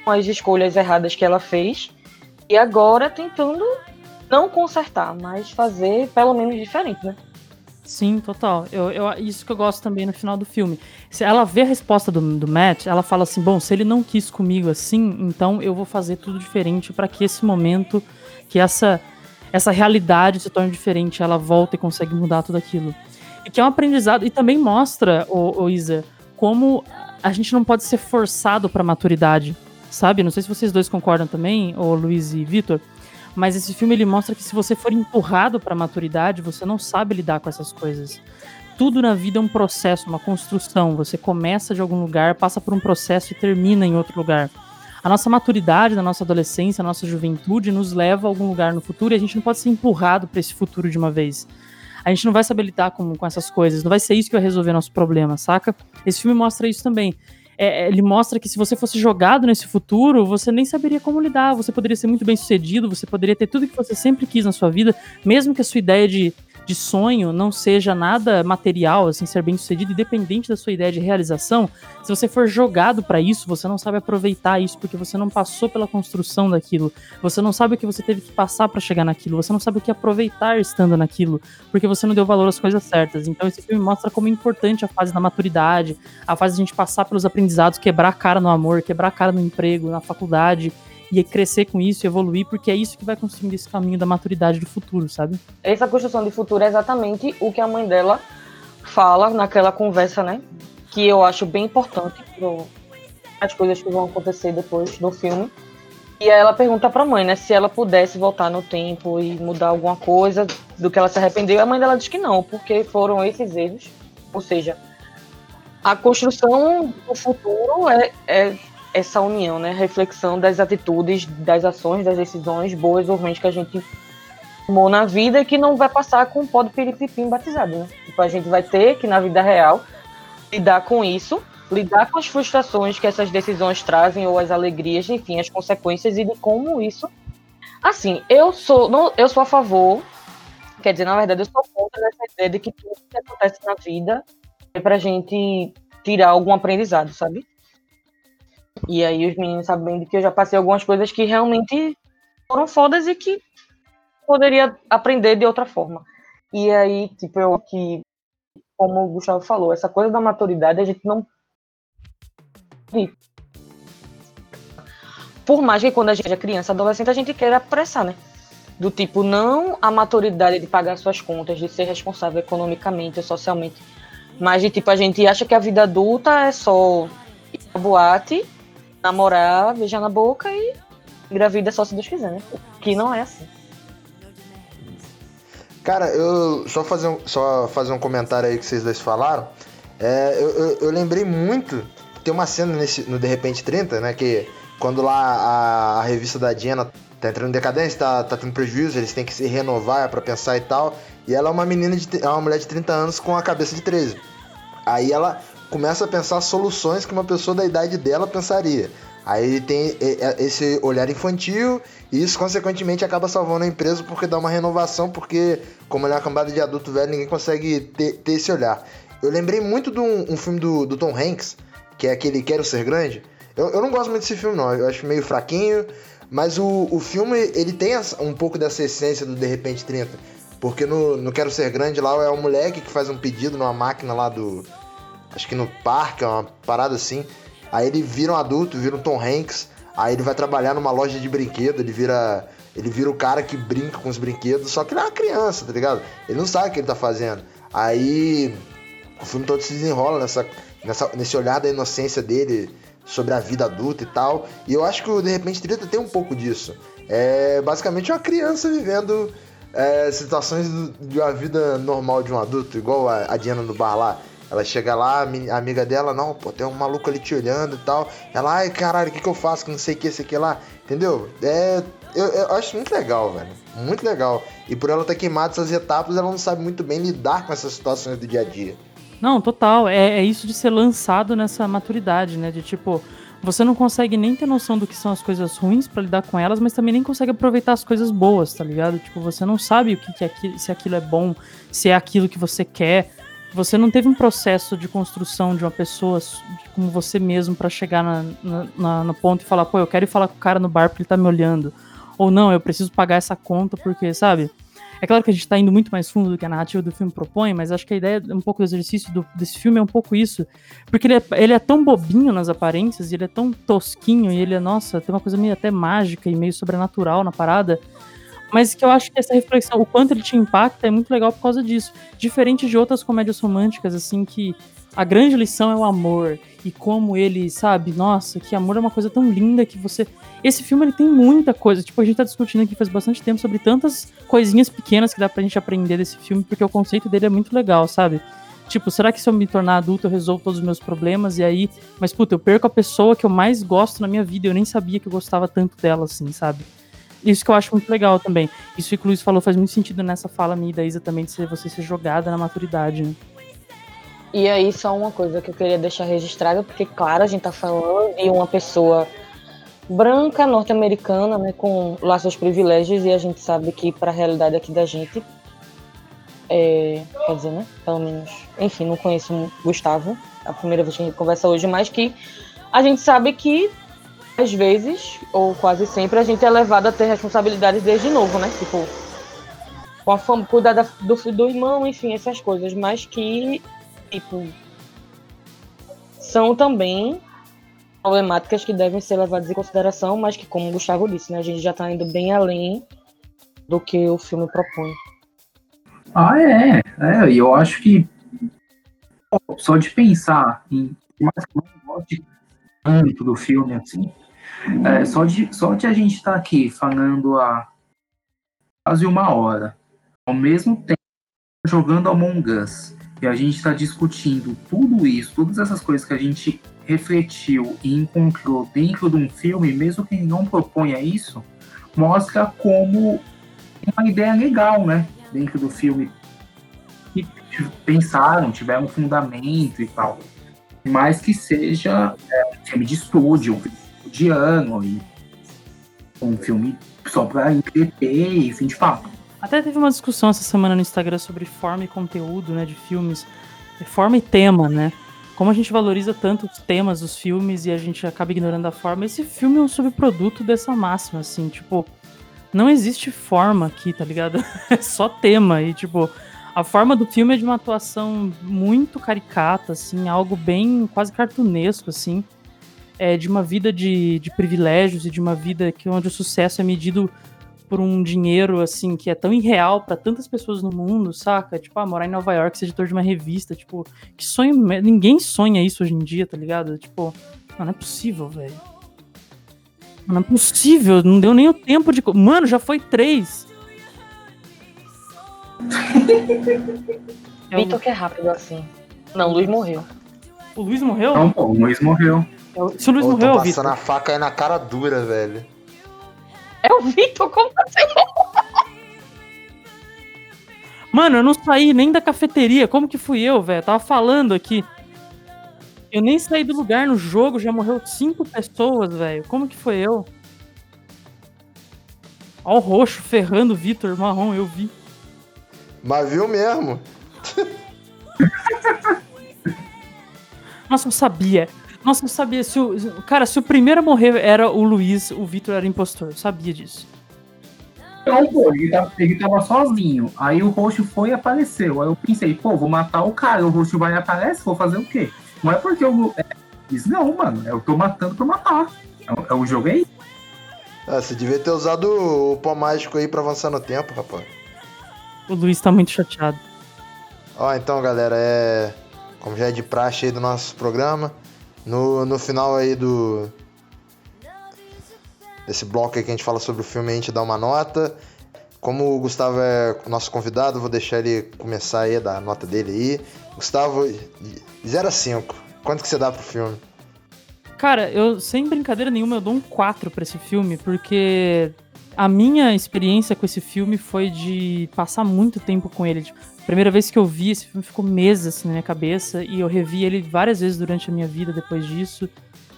as escolhas erradas que ela fez e agora tentando não consertar, mas fazer pelo menos diferente, né? Sim, total. Eu, eu, isso que eu gosto também no final do filme. Se ela vê a resposta do, do Matt, ela fala assim: bom, se ele não quis comigo assim, então eu vou fazer tudo diferente para que esse momento, que essa, essa realidade se torne diferente, ela volta e consegue mudar tudo aquilo. E que é um aprendizado. E também mostra, o, Isa, como a gente não pode ser forçado pra maturidade, sabe? Não sei se vocês dois concordam também, o Luiz e Vitor. Mas esse filme ele mostra que se você for empurrado para maturidade, você não sabe lidar com essas coisas. Tudo na vida é um processo, uma construção. Você começa de algum lugar, passa por um processo e termina em outro lugar. A nossa maturidade na nossa adolescência, a nossa juventude nos leva a algum lugar no futuro e a gente não pode ser empurrado para esse futuro de uma vez. A gente não vai saber lidar com, com essas coisas, não vai ser isso que vai resolver nosso problema, saca? Esse filme mostra isso também é, ele mostra que se você fosse jogado nesse futuro, você nem saberia como lidar. Você poderia ser muito bem sucedido, você poderia ter tudo que você sempre quis na sua vida, mesmo que a sua ideia de de sonho não seja nada material, assim, ser bem sucedido, independente da sua ideia de realização, se você for jogado para isso, você não sabe aproveitar isso porque você não passou pela construção daquilo, você não sabe o que você teve que passar para chegar naquilo, você não sabe o que aproveitar estando naquilo, porque você não deu valor às coisas certas. Então esse filme mostra como é importante a fase da maturidade, a fase de a gente passar pelos aprendizados, quebrar a cara no amor, quebrar a cara no emprego, na faculdade, e crescer com isso, evoluir, porque é isso que vai construindo esse caminho da maturidade do futuro, sabe? Essa construção de futuro é exatamente o que a mãe dela fala naquela conversa, né? Que eu acho bem importante as coisas que vão acontecer depois do filme. E ela pergunta para a mãe, né, se ela pudesse voltar no tempo e mudar alguma coisa do que ela se arrependeu. A mãe dela diz que não, porque foram esses erros. Ou seja, a construção do futuro é, é essa união, né? Reflexão das atitudes, das ações, das decisões boas ou ruins que a gente tomou na vida e que não vai passar com pó do piripipim batizado, né? Tipo, a gente vai ter que, na vida real, lidar com isso, lidar com as frustrações que essas decisões trazem ou as alegrias, enfim, as consequências e de como isso. Assim, eu sou, não, eu sou a favor, quer dizer, na verdade, eu sou contra essa ideia de que tudo que acontece na vida é pra gente tirar algum aprendizado, sabe? E aí os meninos sabem que eu já passei algumas coisas que realmente foram fodas e que poderia aprender de outra forma. E aí, tipo, eu que, como o Gustavo falou, essa coisa da maturidade a gente não. Por mais que quando a gente é criança, adolescente, a gente queira apressar, né? Do tipo, não a maturidade de pagar suas contas, de ser responsável economicamente socialmente, mas de tipo, a gente acha que a vida adulta é só ir pra boate namorar, beijar na boca e engravida só se Deus quiser, né? Que não é assim. Cara, eu só fazer um, só fazer um comentário aí que vocês dois falaram. É, eu, eu, eu, lembrei muito. Tem uma cena nesse, no De Repente 30, né? Que quando lá a, a revista da Diana tá entrando em decadência, tá, tá tendo prejuízo, eles têm que se renovar para pensar e tal. E ela é uma menina, de, é uma mulher de 30 anos com a cabeça de 13. Aí ela começa a pensar soluções que uma pessoa da idade dela pensaria. Aí tem esse olhar infantil e isso, consequentemente, acaba salvando a empresa porque dá uma renovação, porque, como ele é uma cambada de adulto velho, ninguém consegue ter, ter esse olhar. Eu lembrei muito de um, um filme do, do, Tom Hanks, que é aquele Quero Ser Grande. Eu, eu não gosto muito desse filme, não. Eu acho meio fraquinho, mas o, o filme, ele tem um pouco dessa essência do De Repente 30. Porque no, no Quero Ser Grande lá é um moleque que faz um pedido numa máquina lá do, acho que no parque, uma parada assim. Aí ele vira um adulto, vira um Tom Hanks. Aí ele vai trabalhar numa loja de brinquedo, ele vira. Ele vira o cara que brinca com os brinquedos, só que ele é uma criança, tá ligado? Ele não sabe o que ele tá fazendo. Aí o filme todo se desenrola nessa, nessa, nesse olhar da inocência dele sobre a vida adulta e tal. E eu acho que de repente 30 tem um pouco disso. É basicamente uma criança vivendo é, situações de uma vida normal de um adulto, igual a, a Diana no bar lá. Ela chega lá, a amiga dela, não, pô, tem um maluco ali te olhando e tal. Ela, ai, caralho, o que, que eu faço que não sei o que, esse aqui lá. Entendeu? É. Eu, eu, acho muito legal, velho. Muito legal. E por ela ter queimado essas etapas, ela não sabe muito bem lidar com essas situações do dia a dia. Não, total. É, é isso de ser lançado nessa maturidade, né? De tipo, você não consegue nem ter noção do que são as coisas ruins para lidar com elas, mas também nem consegue aproveitar as coisas boas, tá ligado? Tipo, você não sabe o que, que é aquilo, se aquilo é bom, se é aquilo que você quer. Você não teve um processo de construção de uma pessoa como você mesmo pra chegar na, na, na- no ponto e falar, pô, eu quero ir falar com o cara no bar porque ele tá me olhando. Ou não, eu preciso pagar essa conta porque, sabe? É claro que a gente tá indo muito mais fundo do que a narrativa do filme propõe, mas acho que a ideia, um pouco do exercício do- desse filme é um pouco isso. Porque ele é, ele é tão bobinho nas aparências, e ele é tão tosquinho, e ele é, nossa, tem uma coisa meio até mágica e meio sobrenatural na parada. Mas que eu acho que essa reflexão, o quanto ele te impacta, é muito legal por causa disso. Diferente de outras comédias românticas, assim, que a grande lição é o amor. E como ele, sabe, nossa, que amor é uma coisa tão linda que você. Esse filme ele tem muita coisa. Tipo, a gente tá discutindo aqui faz bastante tempo sobre tantas coisinhas pequenas que dá pra gente aprender desse filme, porque o conceito dele é muito legal, sabe? Tipo, será que se eu me tornar adulto eu resolvo todos os meus problemas e aí. Mas, puta, eu perco a pessoa que eu mais gosto na minha vida. Eu nem sabia que eu gostava tanto dela, assim, sabe? Isso que eu acho muito legal também. Isso que o Luiz falou faz muito sentido nessa fala minha e da Isa também, de ser, você ser jogada na maturidade, né? E aí, só uma coisa que eu queria deixar registrada, porque, claro, a gente tá falando de uma pessoa branca, norte-americana, né, com lá seus privilégios, e a gente sabe que, para a realidade aqui da gente, é, quer dizer, né, pelo menos, enfim, não conheço o Gustavo, a primeira vez que a gente conversa hoje, mas que a gente sabe que, às vezes, ou quase sempre, a gente é levado a ter responsabilidades desde novo, né, tipo, com a fama, cuidar da- do, do irmão, enfim, essas coisas, mas que tipo, são também problemáticas que devem ser levadas em consideração, mas que, como o Gustavo disse, né, a gente já está indo bem além do que o filme propõe. Ah, é. É, eu acho que só de pensar em. mais que eu não goste tanto do filme assim, é, só, de, só de a gente estar aqui falando há quase uma hora, ao mesmo tempo jogando Among Us, e a gente está discutindo tudo isso, todas essas coisas que a gente refletiu e encontrou dentro de um filme, mesmo que não proponha isso, mostra como uma ideia legal, né? Dentro do filme. Que pensaram, tiveram um fundamento e tal. Mas que seja é, um filme de estúdio, um filme estudiano, e um filme só para entreter e fim de papo. Até teve uma discussão essa semana no Instagram sobre forma e conteúdo, né, de filmes. Forma e tema, né? Como a gente valoriza tanto os temas dos filmes e a gente acaba ignorando a forma. Esse filme é um subproduto dessa máxima, assim, tipo, não existe forma aqui, tá ligado? (laughs) É só tema e tipo, a forma do filme é de uma atuação muito caricata, assim, algo bem quase cartunesco, assim, é de uma vida de, de privilégios e de uma vida que onde o sucesso é medido por um dinheiro assim que é tão irreal pra tantas pessoas no mundo, saca? Tipo, ah, morar em Nova York, ser editor de uma revista, tipo, que sonho, ninguém sonha isso hoje em dia, tá ligado? Tipo, não, não é possível, velho. Não é possível, não deu nem o tempo de. Mano, já foi três. O- (laughs) Vitor que é rápido assim. Não, Luiz morreu. o Luiz morreu? Pô, o Luiz morreu. Se o Luiz Ô, morreu, tô Vitor. passando a faca aí na cara dura, velho. É o Vitor, como assim? Mano, eu não saí nem da cafeteria. Como que fui eu, velho? Tava falando aqui. Eu nem saí do lugar no jogo, já morreu cinco pessoas, velho. Como que foi eu? Ó o roxo ferrando o Vitor marrom, eu vi. Mas viu mesmo? (laughs) Nossa, eu sabia. Nossa, eu sabia. Se o, cara, se o primeiro a morrer era o Luiz, o Vitor era impostor. Eu sabia disso. Então, pô, ele tava, ele tava sozinho. Aí o roxo foi e apareceu. Aí eu pensei, pô, vou matar o cara. O roxo vai e aparece, vou fazer o quê? Não é porque eu. É, isso não, mano. Eu tô matando pra matar. É, o- é o jogo aí. Ah, você devia ter usado o pó mágico aí pra avançar no tempo, rapaz. O Luiz tá muito chateado. Ó, então, galera, é. Como já é de praxe aí do nosso programa, no, no final aí do. Desse bloco aí que a gente fala sobre o filme, a gente dá uma nota. Como o Gustavo é nosso convidado, vou deixar ele começar aí dar a nota dele aí. Gustavo, 0 a 5. Quanto que você dá pro filme? Cara, eu sem brincadeira nenhuma, eu dou um 4 pra esse filme, porque a minha experiência com esse filme foi de passar muito tempo com ele. Tipo, primeira vez que eu vi esse filme ficou meses assim na minha cabeça e eu revi ele várias vezes durante a minha vida depois disso.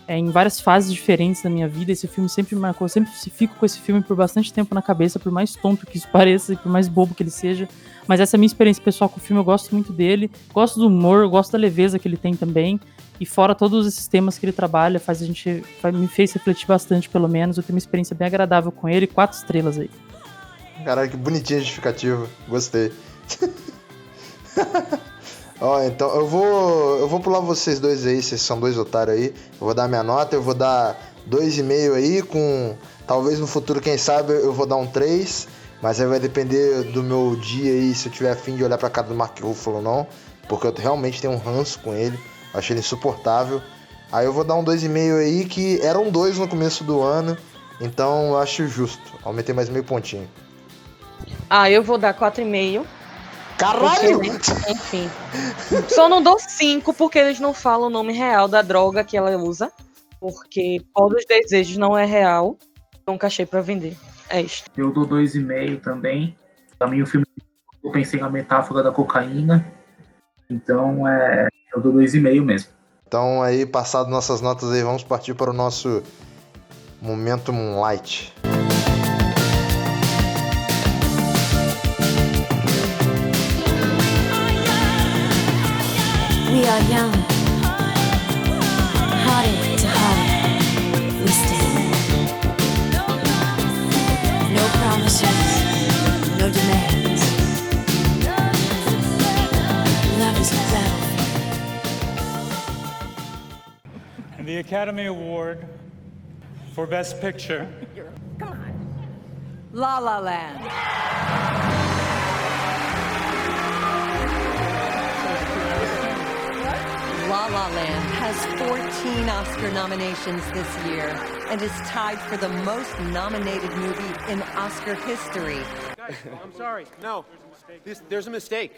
é, em várias fases diferentes da minha vida. Esse filme sempre me marcou, sempre fico com esse filme por bastante tempo na cabeça, por mais tonto que isso (laughs) pareça e por mais bobo que ele seja. Mas essa é a minha experiência pessoal com o filme, eu gosto muito dele, gosto do humor, gosto da leveza que ele tem também. E fora todos esses temas que ele trabalha, faz a gente. Faz, me fez refletir bastante, pelo menos. Eu tenho uma experiência bem agradável com ele, quatro estrelas aí. Caralho, que bonitinha a justificativa. Gostei. (laughs) (laughs) Ó, então eu vou. Eu vou pular vocês dois aí, vocês são dois otários aí. Eu vou dar minha nota, eu vou dar dois e meio aí, com. Talvez no futuro, quem sabe, eu vou dar um 3. Mas aí vai depender do meu dia aí, se eu tiver afim de olhar pra cara do Mark Ruffalo ou não. Porque eu realmente tenho um ranço com ele. Achei ele insuportável. Aí eu vou dar um 2,5 aí, que era um 2 no começo do ano. Então eu acho justo. Aumentei mais meio pontinho. Ah, eu vou dar 4,5. Caralho! Enfim. Só não dou 5 porque eles não falam o nome real da droga que ela usa. Porque Pó dos Desejos não é real. Então cachê pra vender. É isso. Eu dou 2,5 também. Pra mim o filme eu pensei na metáfora da cocaína. Então é. Eu dou 2,5 mesmo. Então aí, passado nossas notas aí, vamos partir para o nosso momento Moonlight. Are young. Hearted to heart, we stand. No promises, no demands. Love is a battle. And the Academy Award for Best Picture Come on. La La Land. La La Land has 14 Oscar nominations this year and is tied for the most nominated movie in Oscar history. Guys, I'm sorry. (laughs) No, there's this, there's a mistake.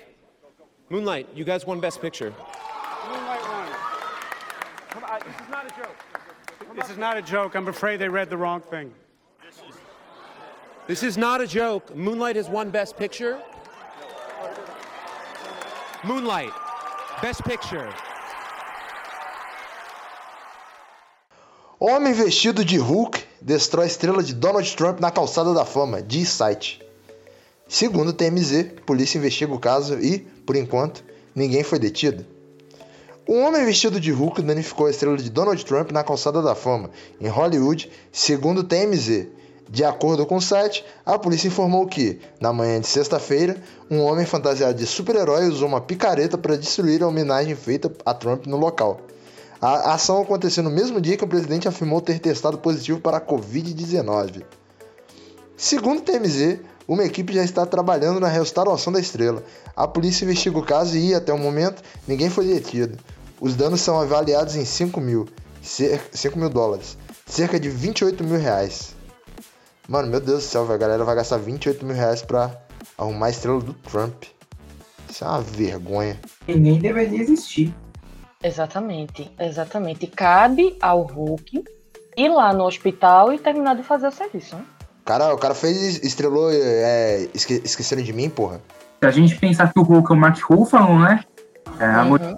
Moonlight, you guys won Best Picture. Moonlight won. Come on, this is not a joke. This is not a joke. I'm afraid they read the wrong thing. This is not a joke. Moonlight has won Best Picture. Moonlight, Best Picture. Homem vestido de Hulk destrói estrela de Donald Trump na calçada da fama, diz site. Segundo o TMZ, polícia investiga o caso e, por enquanto, ninguém foi detido. Um homem vestido de Hulk danificou a estrela de Donald Trump na calçada da fama, em Hollywood, segundo o TMZ. De acordo com o site, a polícia informou que, na manhã de sexta-feira, um homem fantasiado de super-herói usou uma picareta para destruir a homenagem feita a Trump no local. A ação aconteceu no mesmo dia que o presidente afirmou ter testado positivo para a Covid-19. Segundo o TMZ, uma equipe já está trabalhando na restauração da estrela. A polícia investiga o caso e, até o momento, ninguém foi detido. Os danos são avaliados em 5 mil, cer- 5 mil dólares, cerca de 28 mil reais. Mano, meu Deus do céu, a galera vai gastar 28 mil reais pra arrumar a estrela do Trump. Isso é uma vergonha. E nem deveria existir. Exatamente, exatamente. Cabe ao Hulk ir lá no hospital e terminar de fazer o serviço, né? Cara, o cara fez, estrelou, é, esque, esqueceram de mim, porra. Se a gente pensar que o Hulk é o Mark Ruffalo, né? É, a mulher Uhum.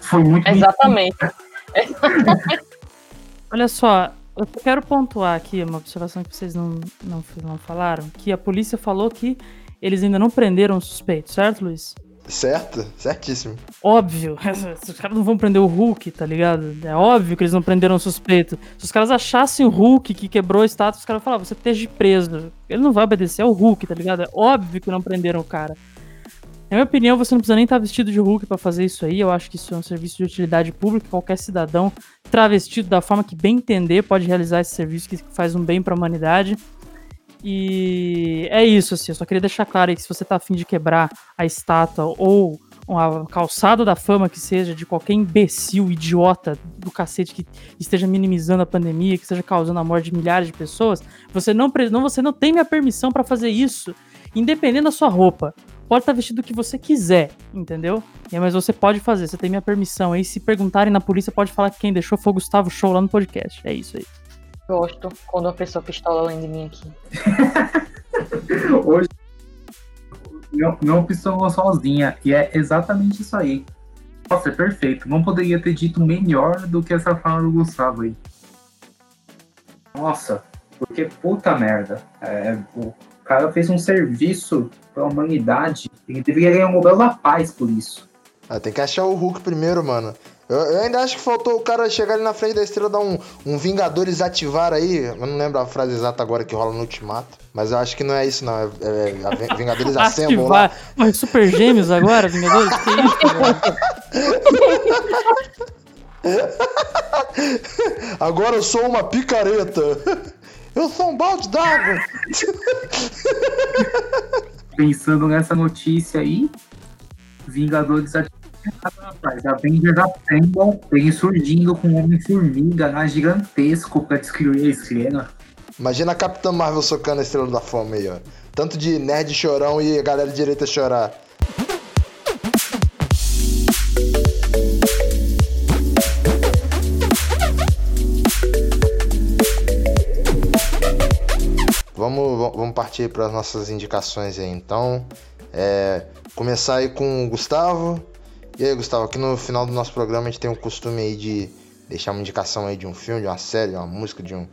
foi muito Exatamente. (laughs) Olha só, eu só quero pontuar aqui uma observação que vocês não, não, não falaram, que a polícia falou que eles ainda não prenderam o suspeito, certo, Luiz? Certo? Certíssimo. Óbvio, (laughs) os caras não vão prender o Hulk, tá ligado? É óbvio que eles não prenderam o suspeito. Se os caras achassem o Hulk que quebrou a estátua, os caras falar, você esteja preso. Ele não vai obedecer ao Hulk, tá ligado? É óbvio que não prenderam o cara. Na minha opinião, você não precisa nem estar vestido de Hulk pra fazer isso aí. Eu acho que isso é um serviço de utilidade pública. Qualquer cidadão travestido da forma que bem entender pode realizar esse serviço que faz um bem pra humanidade. E é isso, assim. Eu só queria deixar claro aí que se você tá afim de quebrar a estátua ou a calçada da fama que seja de qualquer imbecil, idiota do cacete que esteja minimizando a pandemia, que esteja causando a morte de milhares de pessoas, você não, não, você não tem minha permissão pra fazer isso, independente da sua roupa. Pode estar vestido o que você quiser, entendeu? Aí, Mas você pode fazer, você tem minha permissão. Aí se perguntarem na polícia, pode falar que quem deixou foi o Gustavo Show lá no podcast. É isso aí. Gosto quando uma pessoa pistola além de mim aqui. (laughs) Hoje não, não pistolou sozinha. E é exatamente isso aí. Nossa, é perfeito. Não poderia ter dito melhor do que essa fala do Gustavo aí. Nossa, porque puta merda. É, o cara fez um serviço pra humanidade. Ele deveria ganhar o Nobel da Paz por isso. Ah, tem que achar o Hulk primeiro, mano. Eu, eu ainda acho que faltou o cara chegar ali na frente da estrela dar um, um Vingadores ativar aí. Eu não lembro a frase exata agora que rola no Ultimato. Mas eu acho que não é isso, não. É, é a Vin- Vingadores (laughs) Assemble lá. Ativar. Pô, Super Gêmeos agora, Vingadores? Que isso? (laughs) Agora eu sou uma picareta. Eu sou um balde d'água. Pensando nessa notícia aí, Vingadores rapaz, Avengers Assemble vem surgindo com um Homem-Formiga lá gigantesco pra destruir a estrela. Imagina a Capitã Marvel socando a estrela da fome aí, ó. Tanto de nerd chorão e a galera de direita chorar. Vamos, va- vamos partir para as nossas indicações aí, então. É, começar aí com o Gustavo. E aí, Gustavo, aqui no final do nosso programa a gente tem o costume aí de deixar uma indicação aí de um filme, de uma série, de uma música, de um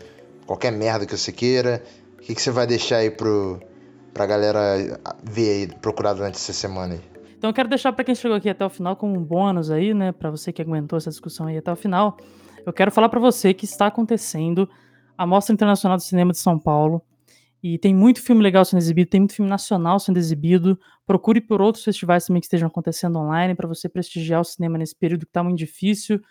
qualquer merda que você queira. O que, que você vai deixar aí pro, pra galera ver aí, procurar durante essa semana aí? Então eu quero deixar pra quem chegou aqui até o final como um bônus aí, né, Pra você que aguentou essa discussão aí até o final. Eu quero falar pra você que está acontecendo a Mostra Internacional do Cinema de São Paulo. E tem muito filme legal sendo exibido, tem muito filme nacional sendo exibido. Procure por outros festivais também que estejam acontecendo online pra você prestigiar o cinema nesse período que tá muito difícil.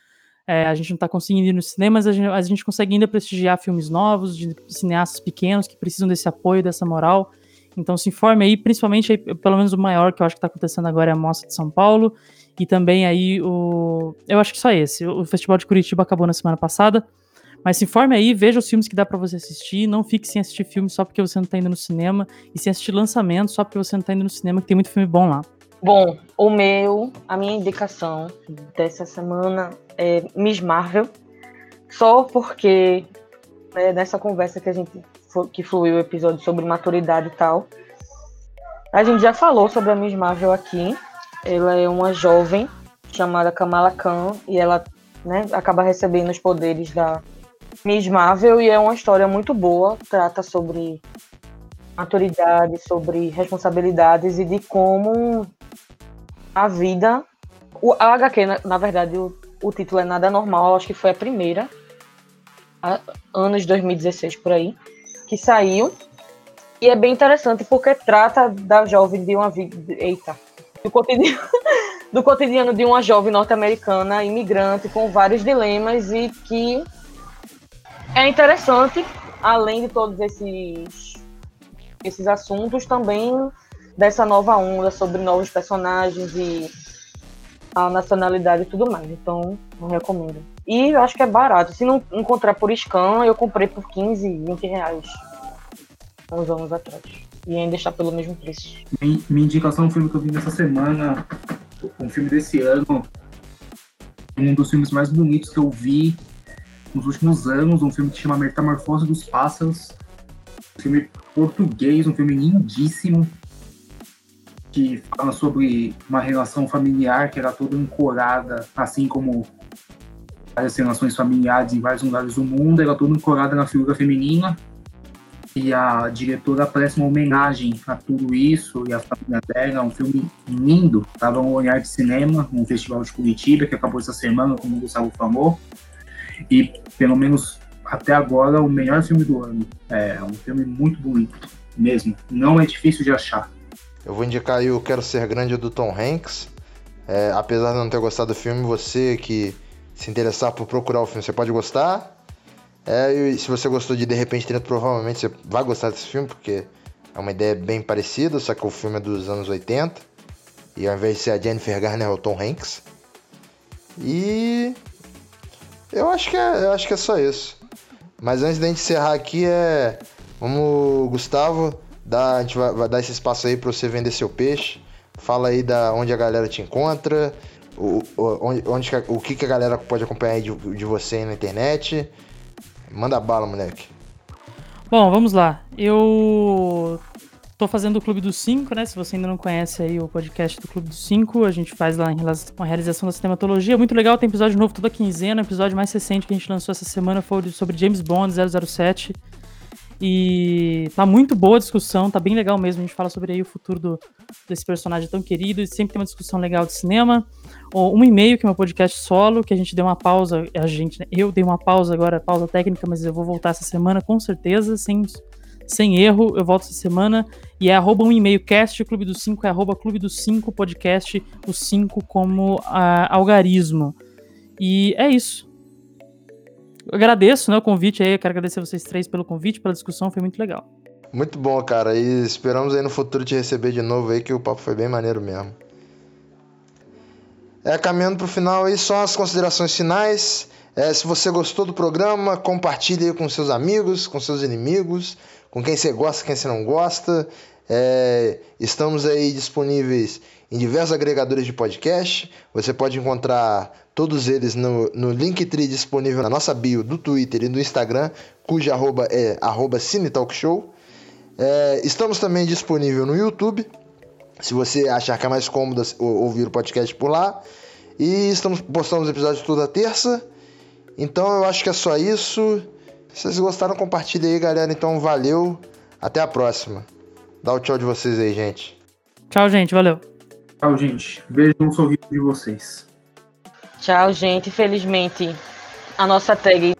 É, a gente não tá conseguindo ir no cinema, mas a gente, a gente consegue ainda prestigiar filmes novos, de cineastas pequenos que precisam desse apoio, dessa moral. Então se informe aí, principalmente aí, pelo menos o maior que eu acho que está acontecendo agora é a Mostra de São Paulo. E também aí o. Eu acho que só esse. O Festival de Curitiba acabou na semana passada. Mas se informe aí, veja os filmes que dá pra você assistir. Não fique sem assistir filme só porque você não tá indo no cinema. E sem assistir lançamento só porque você não tá indo no cinema, que tem muito filme bom lá. Bom, o meu, a minha indicação dessa semana é Miss Marvel, só porque né, nessa conversa que a gente que fluiu o episódio sobre maturidade e tal, a gente já falou sobre a Miss Marvel aqui. Ela é uma jovem chamada Kamala Khan e ela né, acaba recebendo os poderes da Miss Marvel e é uma história muito boa, trata sobre maturidade, sobre responsabilidades e de como a vida. O, a HQ, na, na verdade, o, o título é Nada Normal, acho que foi a primeira, a- anos 2016 por aí, que saiu. E é bem interessante porque trata da jovem de uma vida. Eita! Do cotidiano, (laughs) do cotidiano de uma jovem norte-americana, imigrante, com vários dilemas e que é interessante, além de todos esses, esses assuntos, também dessa nova onda sobre novos personagens e a nacionalidade e tudo mais. Então, não recomendo. E eu acho que é barato. Se não encontrar por scan, eu comprei por 15, 20 reais. Uns anos atrás. E ainda está pelo mesmo preço. Minha, minha indicação é um filme que eu vi nessa semana, um filme desse ano, um dos filmes mais bonitos que eu vi nos últimos anos, um filme que chama Metamorfose dos Pássaros, um filme português, um filme lindíssimo, que fala sobre uma relação familiar que era toda ancorada, assim como várias relações familiares em vários lugares do mundo, era toda ancorada na figura feminina, e a diretora presta uma homenagem a tudo isso e a família dela. Um filme lindo. Estava no Olhar de Cinema, um festival de Curitiba que acabou essa semana, como o Gustavo falou. E, pelo menos até agora, o melhor filme do ano. É um filme muito bonito, mesmo. Não é difícil de achar. Eu vou indicar aí o Quero Ser Grande do Tom Hanks. É, apesar de não ter gostado do filme, você que se interessar por procurar o filme, você pode gostar. É, e se você gostou de De Repente 30, provavelmente você vai gostar desse filme, porque é uma ideia bem parecida, só que o filme é dos anos 80. E ao invés de ser a Jennifer Garner, é o Tom Hanks. E eu acho que é, eu acho que é só isso. Mas antes da gente encerrar aqui, é. Vamos, Gustavo, dar, a gente vai, vai dar esse espaço aí pra você vender seu peixe. Fala aí da onde a galera te encontra, o, onde, onde o que, que a galera pode acompanhar aí de, de você aí na internet. Manda bala, moleque. Bom, vamos lá. Eu Tô fazendo o Clube dos Cinco, né? Se você ainda não conhece aí o podcast do Clube dos Cinco, a gente faz lá em relação a realização da cinematologia. Muito legal, tem episódio novo toda quinzena. O episódio mais recente que a gente lançou essa semana foi sobre James Bond 007. E tá muito boa a discussão, tá bem legal mesmo. A gente fala sobre aí o futuro do, desse personagem tão querido e sempre tem uma discussão legal de cinema. Um e-mail, que é meu podcast solo, que a gente deu uma pausa, a gente, né, eu dei uma pausa agora, pausa técnica, mas eu vou voltar essa semana com certeza, sem, sem erro, eu volto essa semana. E é arroba um e-mail cast, o Clube dos Cinco é arroba Clube dos Cinco podcast, o 5 como a, algarismo. E é isso. Eu agradeço né, o convite aí, eu quero agradecer vocês três pelo convite, pela discussão, foi muito legal. Muito bom, cara. E esperamos aí no futuro te receber de novo aí, que o papo foi bem maneiro mesmo. É, caminhando pro final aí, só as considerações finais. É, se você gostou do programa, compartilhe aí com seus amigos, com seus inimigos, com quem você gosta, quem você não gosta. É, estamos aí disponíveis em diversos agregadores de podcast. Você pode encontrar todos eles no, no Linktree disponível na nossa bio do Twitter e do Instagram, cuja arroba é arroba Cinetalkshow. É, estamos também disponível no YouTube, se você achar que é mais cômodo ouvir o podcast por lá. E estamos postando os episódios toda terça. Então eu acho que é só isso. Se vocês gostaram, compartilhe aí, galera. Então valeu. Até a próxima. Dá o tchau de vocês aí, gente. Tchau, gente. Valeu. Tchau, gente. Beijo no sorriso de vocês. Tchau, gente. Infelizmente, a nossa tag,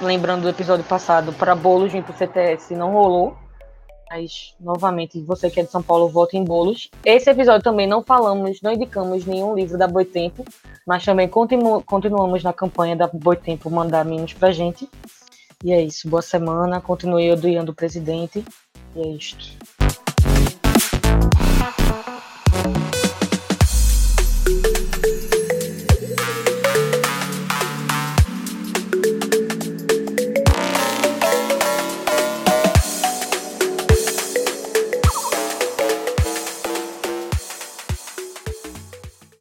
lembrando do episódio passado, para bolos vir pro CTS não rolou. Mas, novamente, você que é de São Paulo, vote em bolos. Esse episódio também não falamos, não indicamos nenhum livro da Boitempo, mas também continu continuamos na campanha da Boitempo mandar mimos pra gente. E é isso. Boa semana. Continue odiando o presidente. E é isto.